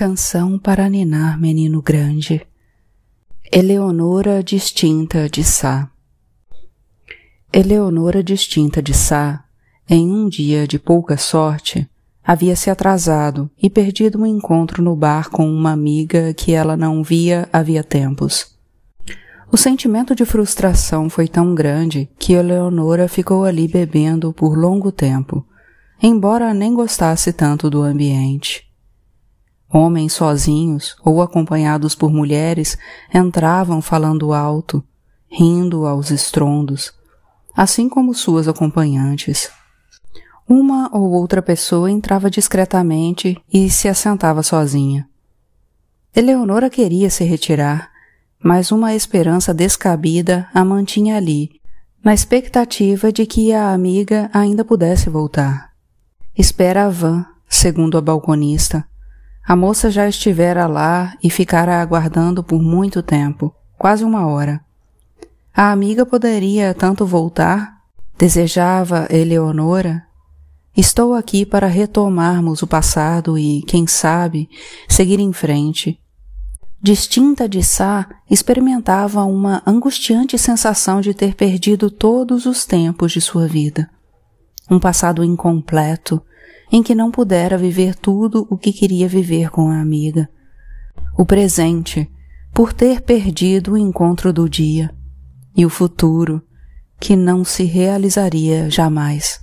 Canção para ninar menino grande. Eleonora distinta de Sá. Eleonora distinta de Sá, em um dia de pouca sorte, havia se atrasado e perdido um encontro no bar com uma amiga que ela não via havia tempos. O sentimento de frustração foi tão grande que Eleonora ficou ali bebendo por longo tempo, embora nem gostasse tanto do ambiente. Homens sozinhos ou acompanhados por mulheres entravam falando alto, rindo aos estrondos, assim como suas acompanhantes. Uma ou outra pessoa entrava discretamente e se assentava sozinha. Eleonora queria se retirar, mas uma esperança descabida a mantinha ali, na expectativa de que a amiga ainda pudesse voltar. Espera a van, segundo a balconista, a moça já estivera lá e ficara aguardando por muito tempo, quase uma hora. A amiga poderia tanto voltar? Desejava Eleonora? Estou aqui para retomarmos o passado e, quem sabe, seguir em frente. Distinta de Sá, experimentava uma angustiante sensação de ter perdido todos os tempos de sua vida. Um passado incompleto, em que não pudera viver tudo o que queria viver com a amiga. O presente, por ter perdido o encontro do dia, e o futuro, que não se realizaria jamais.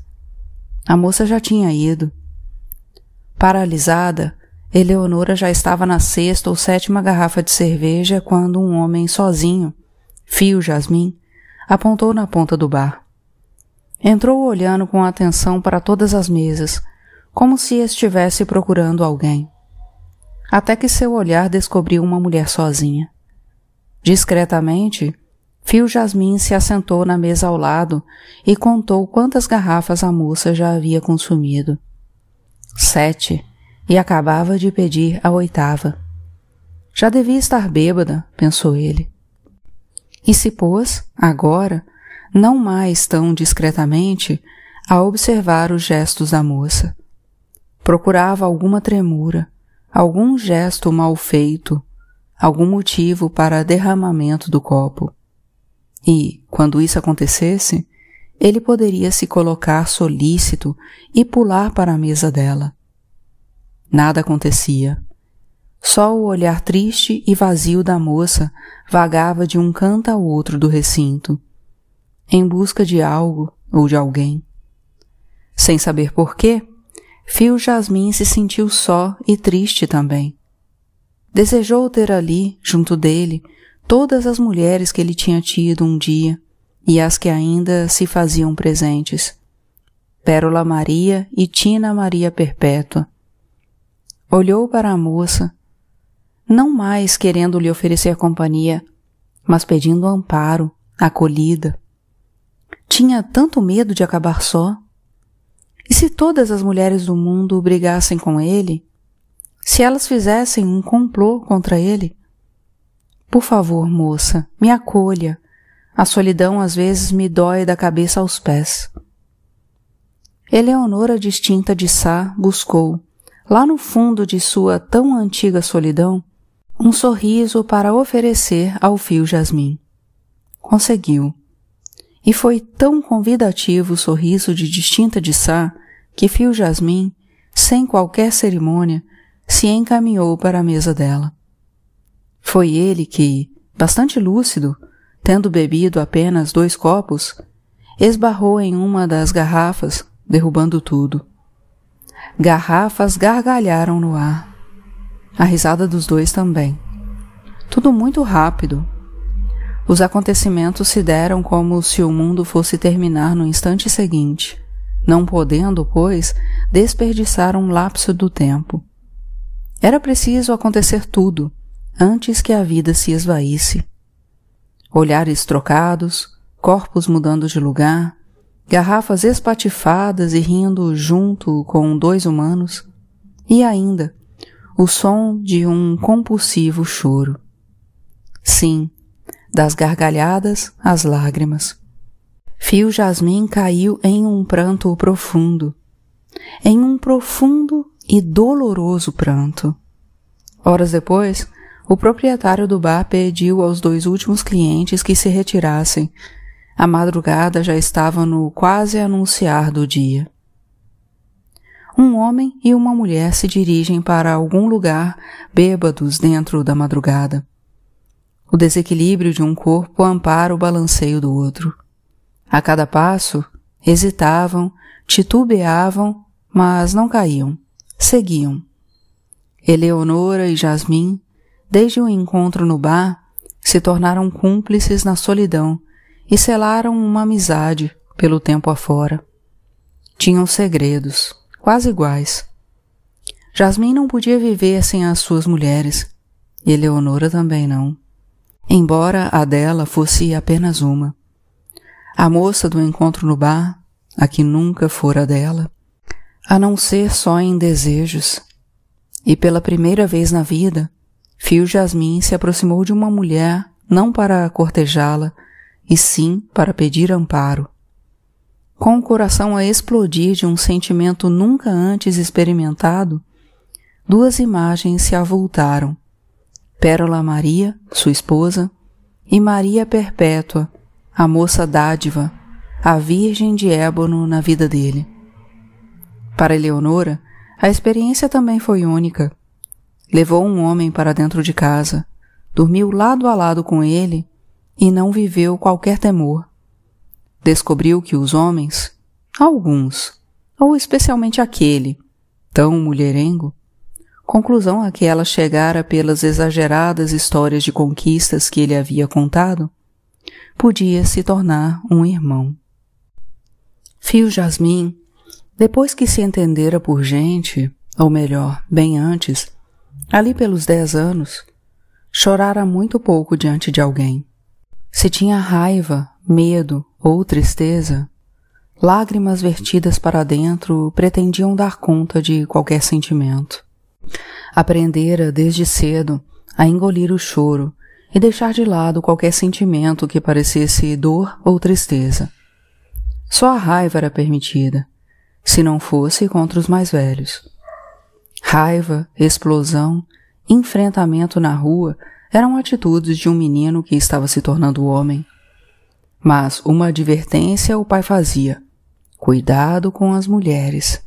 A moça já tinha ido. Paralisada, Eleonora já estava na sexta ou sétima garrafa de cerveja quando um homem sozinho, Fio Jasmin, apontou na ponta do bar. Entrou olhando com atenção para todas as mesas, como se estivesse procurando alguém. Até que seu olhar descobriu uma mulher sozinha. Discretamente, Fio Jasmin se assentou na mesa ao lado e contou quantas garrafas a moça já havia consumido. Sete, e acabava de pedir a oitava. Já devia estar bêbada, pensou ele. E se pôs, agora, não mais tão discretamente, a observar os gestos da moça. Procurava alguma tremura, algum gesto mal feito, algum motivo para derramamento do copo. E, quando isso acontecesse, ele poderia se colocar solícito e pular para a mesa dela. Nada acontecia. Só o olhar triste e vazio da moça vagava de um canto ao outro do recinto, em busca de algo ou de alguém. Sem saber porquê, Fio Jasmin se sentiu só e triste também. Desejou ter ali, junto dele, todas as mulheres que ele tinha tido um dia e as que ainda se faziam presentes. Pérola Maria e Tina Maria Perpétua. Olhou para a moça, não mais querendo lhe oferecer companhia, mas pedindo amparo, acolhida. Tinha tanto medo de acabar só. E se todas as mulheres do mundo brigassem com ele? Se elas fizessem um complô contra ele? Por favor, moça, me acolha. A solidão às vezes me dói da cabeça aos pés. Eleonora distinta de Sá buscou, lá no fundo de sua tão antiga solidão, um sorriso para oferecer ao fio Jasmim. Conseguiu. E foi tão convidativo o sorriso de distinta de Sá que Fio Jasmin, sem qualquer cerimônia, se encaminhou para a mesa dela. Foi ele que, bastante lúcido, tendo bebido apenas dois copos, esbarrou em uma das garrafas, derrubando tudo. Garrafas gargalharam no ar. A risada dos dois também. Tudo muito rápido, os acontecimentos se deram como se o mundo fosse terminar no instante seguinte, não podendo, pois, desperdiçar um lapso do tempo. Era preciso acontecer tudo antes que a vida se esvaísse. Olhares trocados, corpos mudando de lugar, garrafas espatifadas e rindo junto com dois humanos, e ainda o som de um compulsivo choro. Sim, das gargalhadas às lágrimas. Fio Jasmin caiu em um pranto profundo, em um profundo e doloroso pranto. Horas depois, o proprietário do bar pediu aos dois últimos clientes que se retirassem. A madrugada já estava no quase anunciar do dia. Um homem e uma mulher se dirigem para algum lugar bêbados dentro da madrugada. O desequilíbrio de um corpo ampara o balanceio do outro. A cada passo, hesitavam, titubeavam, mas não caíam, seguiam. Eleonora e Jasmin, desde o encontro no bar, se tornaram cúmplices na solidão e selaram uma amizade pelo tempo afora. Tinham segredos, quase iguais. Jasmin não podia viver sem as suas mulheres, e Eleonora também não, embora a dela fosse apenas uma. A moça do encontro no bar, a que nunca fora dela, a não ser só em desejos. E pela primeira vez na vida, Fio Jasmin se aproximou de uma mulher não para cortejá-la, e sim para pedir amparo com o coração a explodir de um sentimento nunca antes experimentado, duas imagens se avultaram. Pérola Maria, sua esposa, e Maria Perpétua, a moça dádiva, a virgem de ébano na vida dele. Para Eleonora, a experiência também foi única. Levou um homem para dentro de casa, dormiu lado a lado com ele e não viveu qualquer temor descobriu que os homens, alguns, ou especialmente aquele, tão mulherengo, conclusão a que ela chegara pelas exageradas histórias de conquistas que ele havia contado, podia se tornar um irmão. Fio Jasmin, depois que se entendera por gente, ou melhor, bem antes, ali pelos dez anos, chorara muito pouco diante de alguém. Se tinha raiva, medo ou tristeza, lágrimas vertidas para dentro pretendiam dar conta de qualquer sentimento. Aprendera desde cedo a engolir o choro e deixar de lado qualquer sentimento que parecesse dor ou tristeza. Só a raiva era permitida, se não fosse contra os mais velhos. Raiva, explosão, enfrentamento na rua eram atitudes de um menino que estava se tornando homem. Mas uma advertência o pai fazia: cuidado com as mulheres.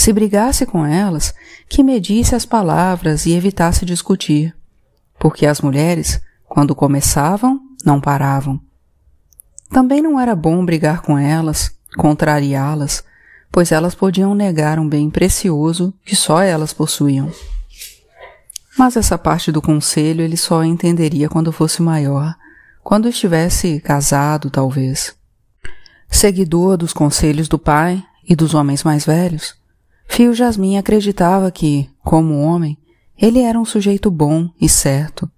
Se brigasse com elas, que medisse as palavras e evitasse discutir, porque as mulheres, quando começavam, não paravam. Também não era bom brigar com elas, contrariá-las, pois elas podiam negar um bem precioso que só elas possuíam. Mas essa parte do conselho ele só entenderia quando fosse maior quando estivesse casado, talvez. Seguidor dos conselhos do pai e dos homens mais velhos, Fio Jasmin acreditava que, como homem, ele era um sujeito bom e certo.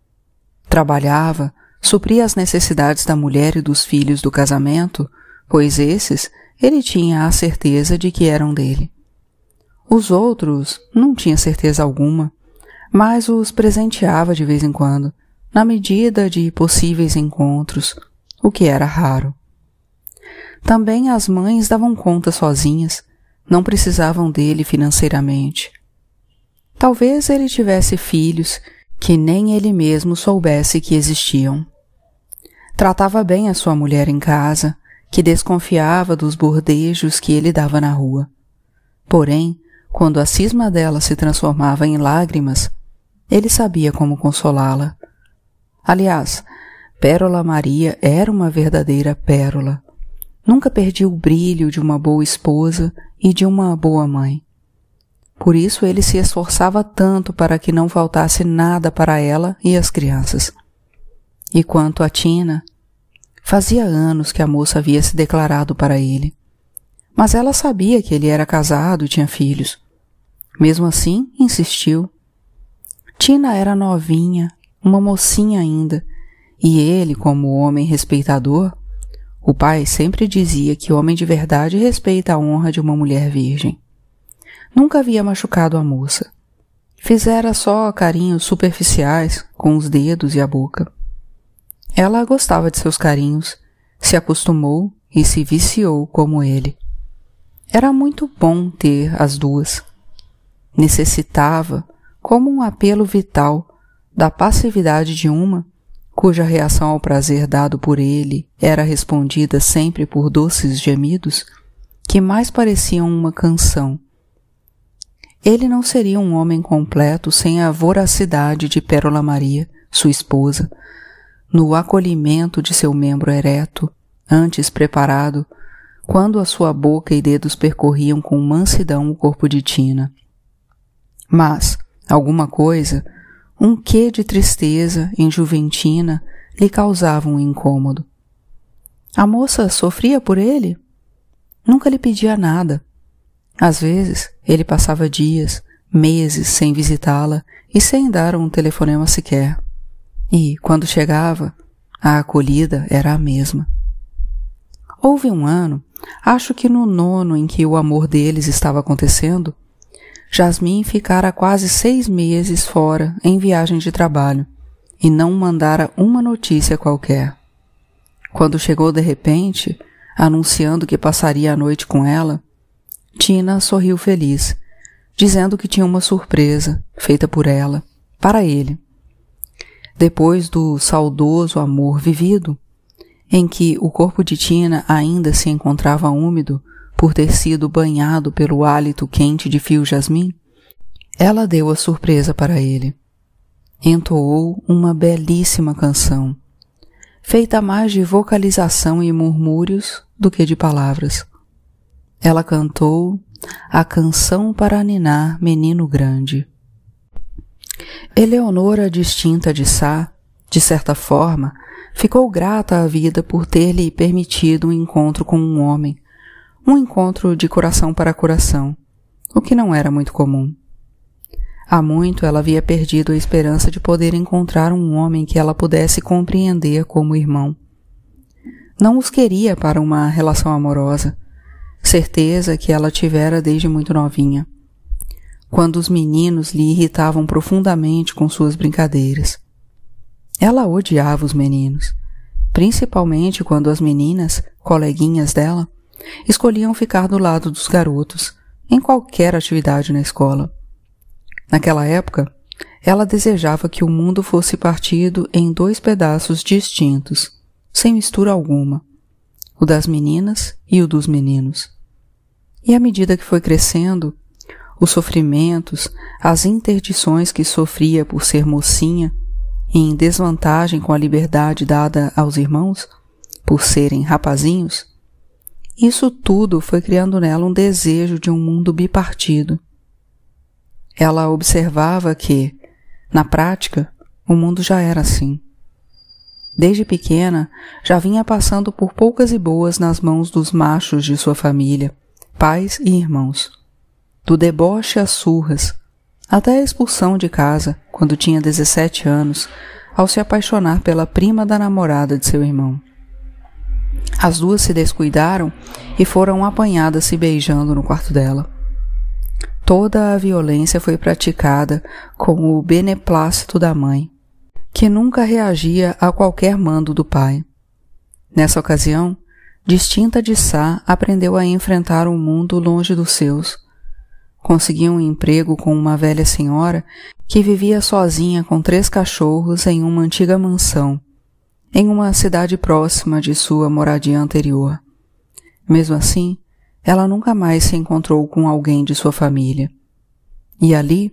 Trabalhava, supria as necessidades da mulher e dos filhos do casamento, pois esses ele tinha a certeza de que eram dele. Os outros não tinha certeza alguma, mas os presenteava de vez em quando, na medida de possíveis encontros, o que era raro. Também as mães davam conta sozinhas, não precisavam dele financeiramente. Talvez ele tivesse filhos que nem ele mesmo soubesse que existiam. Tratava bem a sua mulher em casa, que desconfiava dos bordejos que ele dava na rua. Porém, quando a cisma dela se transformava em lágrimas, ele sabia como consolá-la. Aliás, Pérola Maria era uma verdadeira pérola. Nunca perdi o brilho de uma boa esposa e de uma boa mãe. Por isso ele se esforçava tanto para que não faltasse nada para ela e as crianças. E quanto a Tina, fazia anos que a moça havia se declarado para ele. Mas ela sabia que ele era casado e tinha filhos. Mesmo assim, insistiu. Tina era novinha uma mocinha ainda, e ele, como homem respeitador, o pai sempre dizia que homem de verdade respeita a honra de uma mulher virgem. Nunca havia machucado a moça. Fizera só carinhos superficiais com os dedos e a boca. Ela gostava de seus carinhos, se acostumou e se viciou como ele. Era muito bom ter as duas. Necessitava, como um apelo vital da passividade de uma, cuja reação ao prazer dado por ele era respondida sempre por doces gemidos, que mais pareciam uma canção. Ele não seria um homem completo sem a voracidade de Pérola Maria, sua esposa, no acolhimento de seu membro ereto, antes preparado, quando a sua boca e dedos percorriam com mansidão o corpo de Tina. Mas, alguma coisa, um quê de tristeza em Juventina lhe causava um incômodo. A moça sofria por ele? Nunca lhe pedia nada. Às vezes, ele passava dias, meses sem visitá-la e sem dar um telefonema sequer. E, quando chegava, a acolhida era a mesma. Houve um ano, acho que no nono em que o amor deles estava acontecendo, Jasmin ficara quase seis meses fora em viagem de trabalho e não mandara uma notícia qualquer. Quando chegou de repente, anunciando que passaria a noite com ela, Tina sorriu feliz, dizendo que tinha uma surpresa feita por ela, para ele. Depois do saudoso amor vivido, em que o corpo de Tina ainda se encontrava úmido por ter sido banhado pelo hálito quente de fio jasmim, ela deu a surpresa para ele. Entoou uma belíssima canção, feita mais de vocalização e murmúrios do que de palavras. Ela cantou a canção para ninar menino grande. Eleonora, distinta de Sá, de certa forma, ficou grata à vida por ter lhe permitido um encontro com um homem, um encontro de coração para coração, o que não era muito comum. Há muito ela havia perdido a esperança de poder encontrar um homem que ela pudesse compreender como irmão. Não os queria para uma relação amorosa, certeza que ela tivera desde muito novinha, quando os meninos lhe irritavam profundamente com suas brincadeiras. Ela odiava os meninos, principalmente quando as meninas, coleguinhas dela, escolhiam ficar do lado dos garotos em qualquer atividade na escola. Naquela época, ela desejava que o mundo fosse partido em dois pedaços distintos, sem mistura alguma, o das meninas e o dos meninos. E à medida que foi crescendo, os sofrimentos, as interdições que sofria por ser mocinha, em desvantagem com a liberdade dada aos irmãos, por serem rapazinhos, isso tudo foi criando nela um desejo de um mundo bipartido. Ela observava que, na prática, o mundo já era assim. Desde pequena, já vinha passando por poucas e boas nas mãos dos machos de sua família, pais e irmãos. Do deboche às surras, até a expulsão de casa, quando tinha 17 anos, ao se apaixonar pela prima da namorada de seu irmão. As duas se descuidaram e foram apanhadas se beijando no quarto dela. Toda a violência foi praticada com o beneplácito da mãe, que nunca reagia a qualquer mando do pai. Nessa ocasião, distinta de Sá, aprendeu a enfrentar um mundo longe dos seus. Conseguiu um emprego com uma velha senhora que vivia sozinha com três cachorros em uma antiga mansão em uma cidade próxima de sua moradia anterior. Mesmo assim, ela nunca mais se encontrou com alguém de sua família. E ali,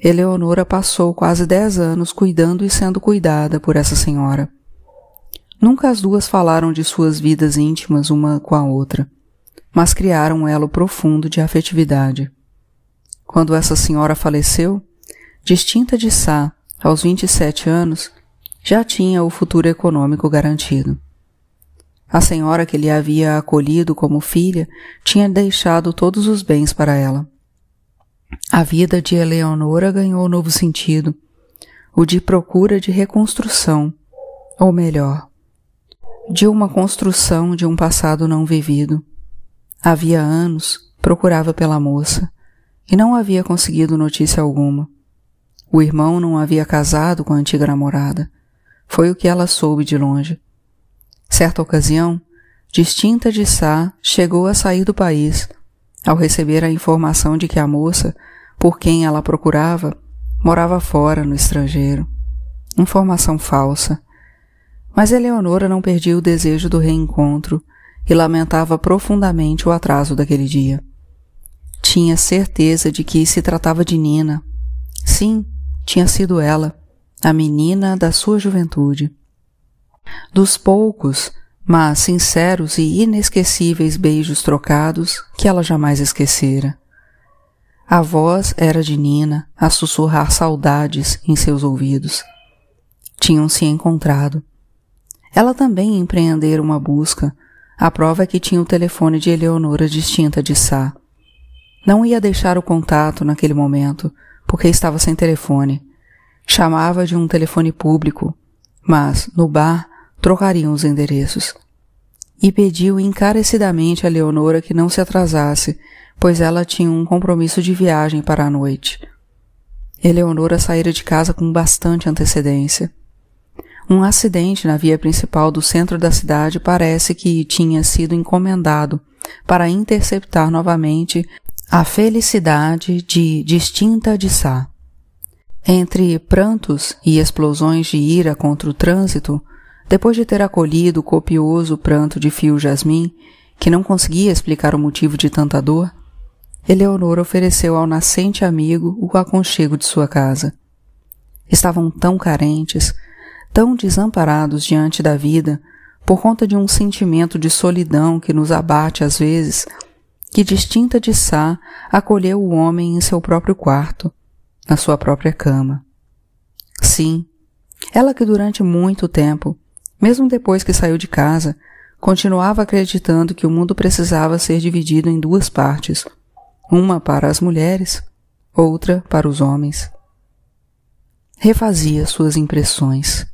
Eleonora passou quase dez anos cuidando e sendo cuidada por essa senhora. Nunca as duas falaram de suas vidas íntimas uma com a outra, mas criaram um elo profundo de afetividade. Quando essa senhora faleceu, distinta de Sá, aos 27 anos, já tinha o futuro econômico garantido. A senhora que lhe havia acolhido como filha tinha deixado todos os bens para ela. A vida de Eleonora ganhou novo sentido, o de procura de reconstrução, ou melhor, de uma construção de um passado não vivido. Havia anos procurava pela moça e não havia conseguido notícia alguma. O irmão não havia casado com a antiga namorada. Foi o que ela soube de longe. Certa ocasião, distinta de Sá, chegou a sair do país, ao receber a informação de que a moça, por quem ela procurava, morava fora, no estrangeiro. Informação falsa. Mas Eleonora não perdia o desejo do reencontro e lamentava profundamente o atraso daquele dia. Tinha certeza de que se tratava de Nina. Sim, tinha sido ela, a menina da sua juventude. Dos poucos, mas sinceros e inesquecíveis beijos trocados que ela jamais esquecera. A voz era de Nina a sussurrar saudades em seus ouvidos. Tinham se encontrado. Ela também empreendera uma busca, a prova é que tinha o telefone de Eleonora distinta de Sá. Não ia deixar o contato naquele momento, porque estava sem telefone. Chamava de um telefone público, mas, no bar, trocariam os endereços. E pediu encarecidamente a Leonora que não se atrasasse, pois ela tinha um compromisso de viagem para a noite. Eleonora saíra de casa com bastante antecedência. Um acidente na via principal do centro da cidade parece que tinha sido encomendado para interceptar novamente a felicidade de distinta de Sá. Entre prantos e explosões de ira contra o trânsito, depois de ter acolhido o copioso pranto de Fio Jasmin, que não conseguia explicar o motivo de tanta dor, Eleonora ofereceu ao nascente amigo o aconchego de sua casa. Estavam tão carentes, tão desamparados diante da vida, por conta de um sentimento de solidão que nos abate às vezes, que distinta de Sá acolheu o homem em seu próprio quarto, na sua própria cama. Sim, ela que durante muito tempo, mesmo depois que saiu de casa, continuava acreditando que o mundo precisava ser dividido em duas partes, uma para as mulheres, outra para os homens. Refazia suas impressões.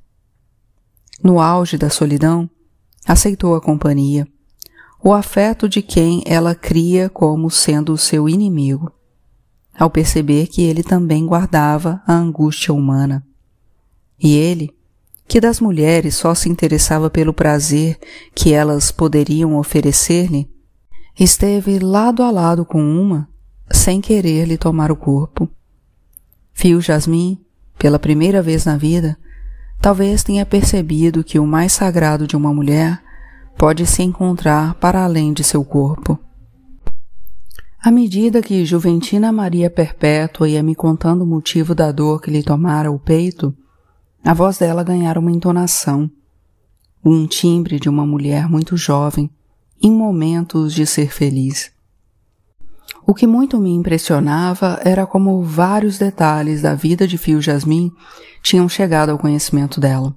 No auge da solidão, aceitou a companhia, o afeto de quem ela cria como sendo o seu inimigo, ao perceber que ele também guardava a angústia humana. E ele, que das mulheres só se interessava pelo prazer que elas poderiam oferecer-lhe, esteve lado a lado com uma, sem querer lhe tomar o corpo. Fio Jasmin, pela primeira vez na vida, talvez tenha percebido que o mais sagrado de uma mulher pode se encontrar para além de seu corpo. À medida que Juventina Maria Perpétua ia me contando o motivo da dor que lhe tomara o peito, a voz dela ganhara uma entonação, um timbre de uma mulher muito jovem, em momentos de ser feliz. O que muito me impressionava era como vários detalhes da vida de Fio Jasmin tinham chegado ao conhecimento dela.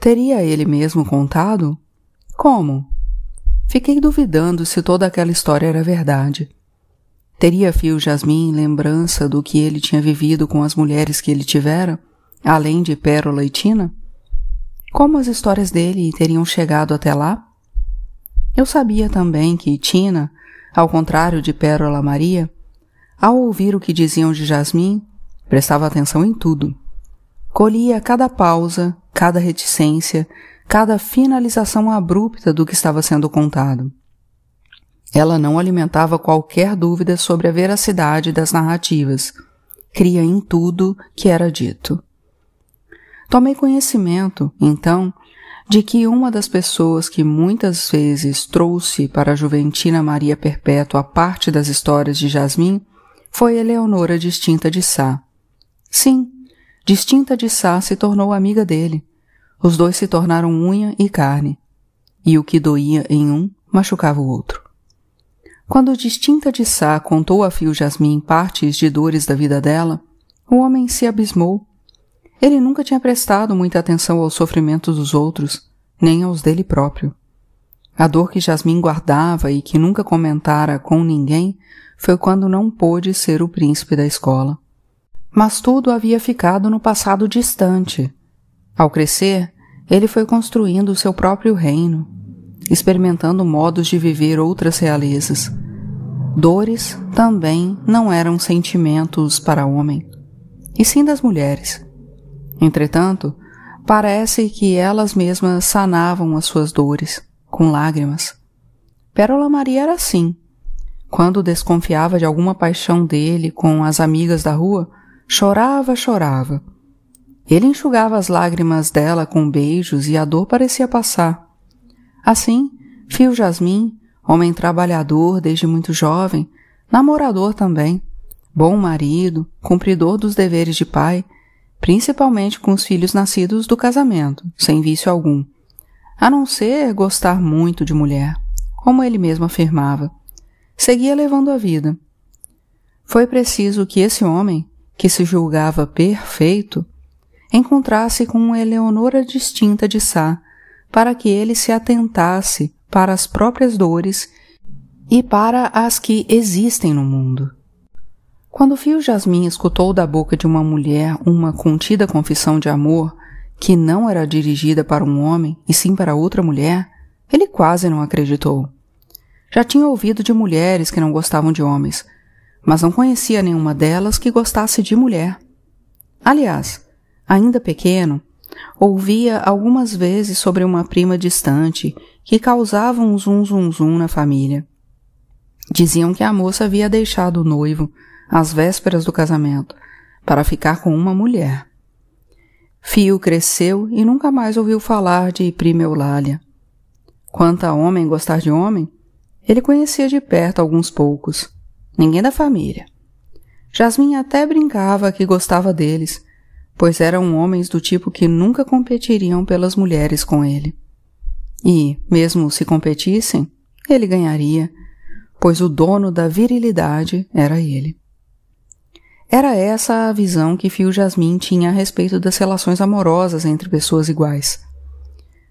Teria ele mesmo contado? Como? Fiquei duvidando se toda aquela história era verdade. Teria Fio Jasmin lembrança do que ele tinha vivido com as mulheres que ele tivera, além de Pérola e Tina? Como as histórias dele teriam chegado até lá? Eu sabia também que Tina ao contrário de Pérola Maria, ao ouvir o que diziam de Jasmim, prestava atenção em tudo. Colhia cada pausa, cada reticência, cada finalização abrupta do que estava sendo contado. Ela não alimentava qualquer dúvida sobre a veracidade das narrativas, cria em tudo que era dito. Tomei conhecimento, então, de que uma das pessoas que muitas vezes trouxe para a Juventina Maria Perpétua parte das histórias de Jasmim foi Eleonora Distinta de Sá. Sim, Distinta de Sá se tornou amiga dele. Os dois se tornaram unha e carne. E o que doía em um machucava o outro. Quando Distinta de Sá contou a Fio Jasmim partes de dores da vida dela, o homem se abismou ele nunca tinha prestado muita atenção aos sofrimentos dos outros, nem aos dele próprio. A dor que Jasmin guardava e que nunca comentara com ninguém foi quando não pôde ser o príncipe da escola. Mas tudo havia ficado no passado distante. Ao crescer, ele foi construindo o seu próprio reino, experimentando modos de viver outras realezas. Dores também não eram sentimentos para homem, e sim das mulheres. Entretanto, parece que elas mesmas sanavam as suas dores, com lágrimas. Pérola Maria era assim. Quando desconfiava de alguma paixão dele com as amigas da rua, Chorava, chorava. Ele enxugava as lágrimas dela com beijos e a dor parecia passar. Assim, Fio Jasmim, homem trabalhador desde muito jovem, namorador também, bom marido, cumpridor dos deveres de pai, principalmente com os filhos nascidos do casamento, sem vício algum, a não ser gostar muito de mulher, como ele mesmo afirmava. Seguia levando a vida. Foi preciso que esse homem, que se julgava perfeito, encontrasse com uma Eleonora distinta de Sá, para que ele se atentasse para as próprias dores e para as que existem no mundo. Quando Fio Jasmin escutou da boca de uma mulher uma contida confissão de amor, que não era dirigida para um homem e sim para outra mulher, ele quase não acreditou. Já tinha ouvido de mulheres que não gostavam de homens, mas não conhecia nenhuma delas que gostasse de mulher. Aliás, ainda pequeno, ouvia algumas vezes sobre uma prima distante que causava um zum zum zum na família. Diziam que a moça havia deixado o noivo às vésperas do casamento, para ficar com uma mulher. Fio cresceu e nunca mais ouviu falar de prima Eulália. Quanto a homem gostar de homem, ele conhecia de perto alguns poucos, ninguém da família. Jasmin até brincava que gostava deles, pois eram homens do tipo que nunca competiriam pelas mulheres com ele. E, mesmo se competissem, ele ganharia, pois o dono da virilidade era ele. Era essa a visão que Fio Jasmin tinha a respeito das relações amorosas entre pessoas iguais.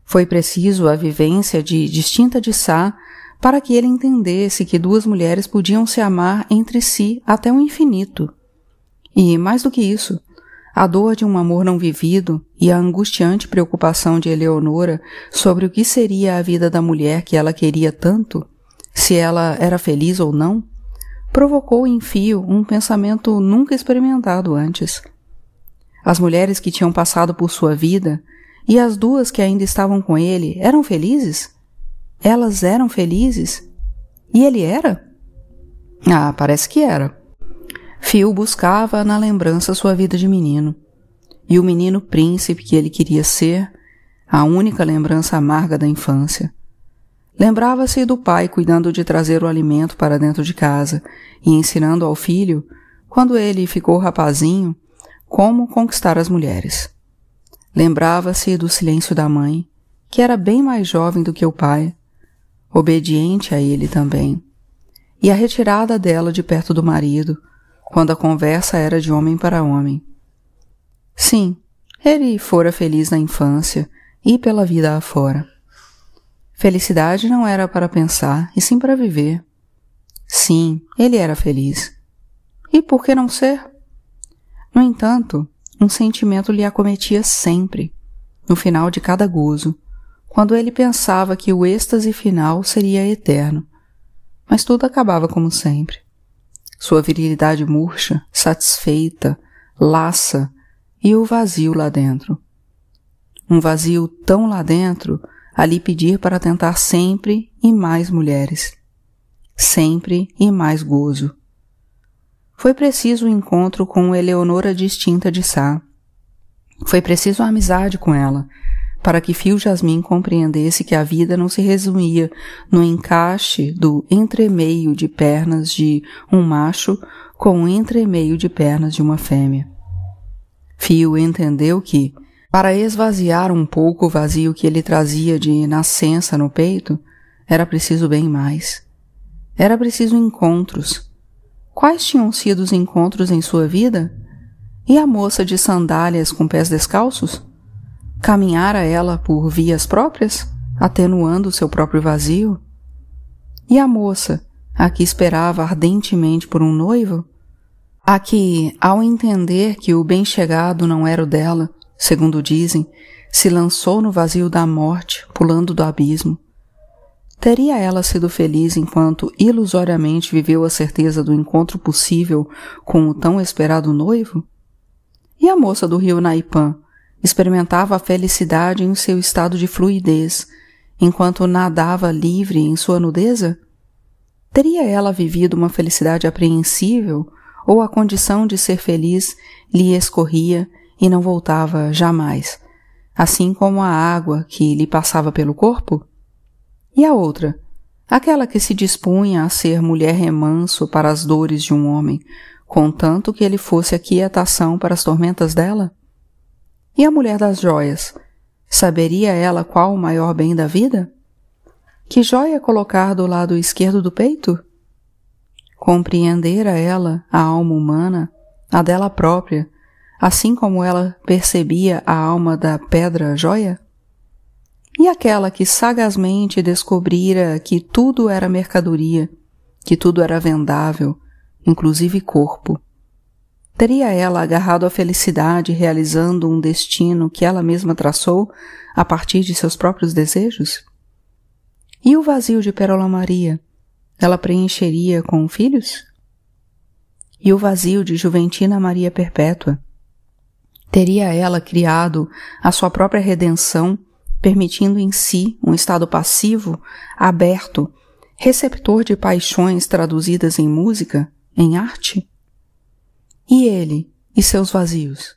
Foi preciso a vivência de distinta de Sá para que ele entendesse que duas mulheres podiam se amar entre si até o infinito. E, mais do que isso, a dor de um amor não vivido e a angustiante preocupação de Eleonora sobre o que seria a vida da mulher que ela queria tanto, se ela era feliz ou não, provocou em Fio um pensamento nunca experimentado antes. As mulheres que tinham passado por sua vida e as duas que ainda estavam com ele eram felizes? Elas eram felizes? E ele era? Ah, parece que era. Fio buscava na lembrança sua vida de menino. E o menino príncipe que ele queria ser, a única lembrança amarga da infância. Lembrava-se do pai cuidando de trazer o alimento para dentro de casa e ensinando ao filho, quando ele ficou rapazinho, como conquistar as mulheres. Lembrava-se do silêncio da mãe, que era bem mais jovem do que o pai, obediente a ele também, e a retirada dela de perto do marido, quando a conversa era de homem para homem. Sim, ele fora feliz na infância e pela vida afora. Felicidade não era para pensar, e sim para viver. Sim, ele era feliz. E por que não ser? No entanto, um sentimento lhe acometia sempre, no final de cada gozo, quando ele pensava que o êxtase final seria eterno. Mas tudo acabava como sempre. Sua virilidade murcha, satisfeita, laça e o vazio lá dentro. Um vazio tão lá dentro a lhe pedir para tentar sempre e mais mulheres, sempre e mais gozo. Foi preciso o um encontro com Eleonora distinta de Sá. Foi preciso a amizade com ela, para que Fio Jasmin compreendesse que a vida não se resumia no encaixe do entremeio de pernas de um macho com o entremeio de pernas de uma fêmea. Fio entendeu que, para esvaziar um pouco o vazio que ele trazia de nascença no peito, era preciso bem mais. Era preciso encontros. Quais tinham sido os encontros em sua vida? E a moça de sandálias com pés descalços? Caminhara ela por vias próprias, atenuando seu próprio vazio? E a moça, a que esperava ardentemente por um noivo? A que, ao entender que o bem-chegado não era o dela, segundo dizem, se lançou no vazio da morte, pulando do abismo. Teria ela sido feliz enquanto ilusoriamente viveu a certeza do encontro possível com o tão esperado noivo? E a moça do rio Naipã experimentava a felicidade em seu estado de fluidez, enquanto nadava livre em sua nudeza? Teria ela vivido uma felicidade apreensível ou a condição de ser feliz lhe escorria e não voltava jamais, assim como a água que lhe passava pelo corpo? E a outra, aquela que se dispunha a ser mulher remanso para as dores de um homem, contanto que ele fosse a quietação para as tormentas dela? E a mulher das joias, saberia ela qual o maior bem da vida? Que joia colocar do lado esquerdo do peito? Compreendera ela a alma humana, a dela própria, assim como ela percebia a alma da pedra joia? E aquela que sagazmente descobrira que tudo era mercadoria, que tudo era vendável, inclusive corpo. Teria ela agarrado a felicidade realizando um destino que ela mesma traçou a partir de seus próprios desejos? E o vazio de Perola Maria, ela preencheria com filhos? E o vazio de Juventina Maria Perpétua? Teria ela criado a sua própria redenção, permitindo em si um estado passivo, aberto, receptor de paixões traduzidas em música, em arte? E ele e seus vazios?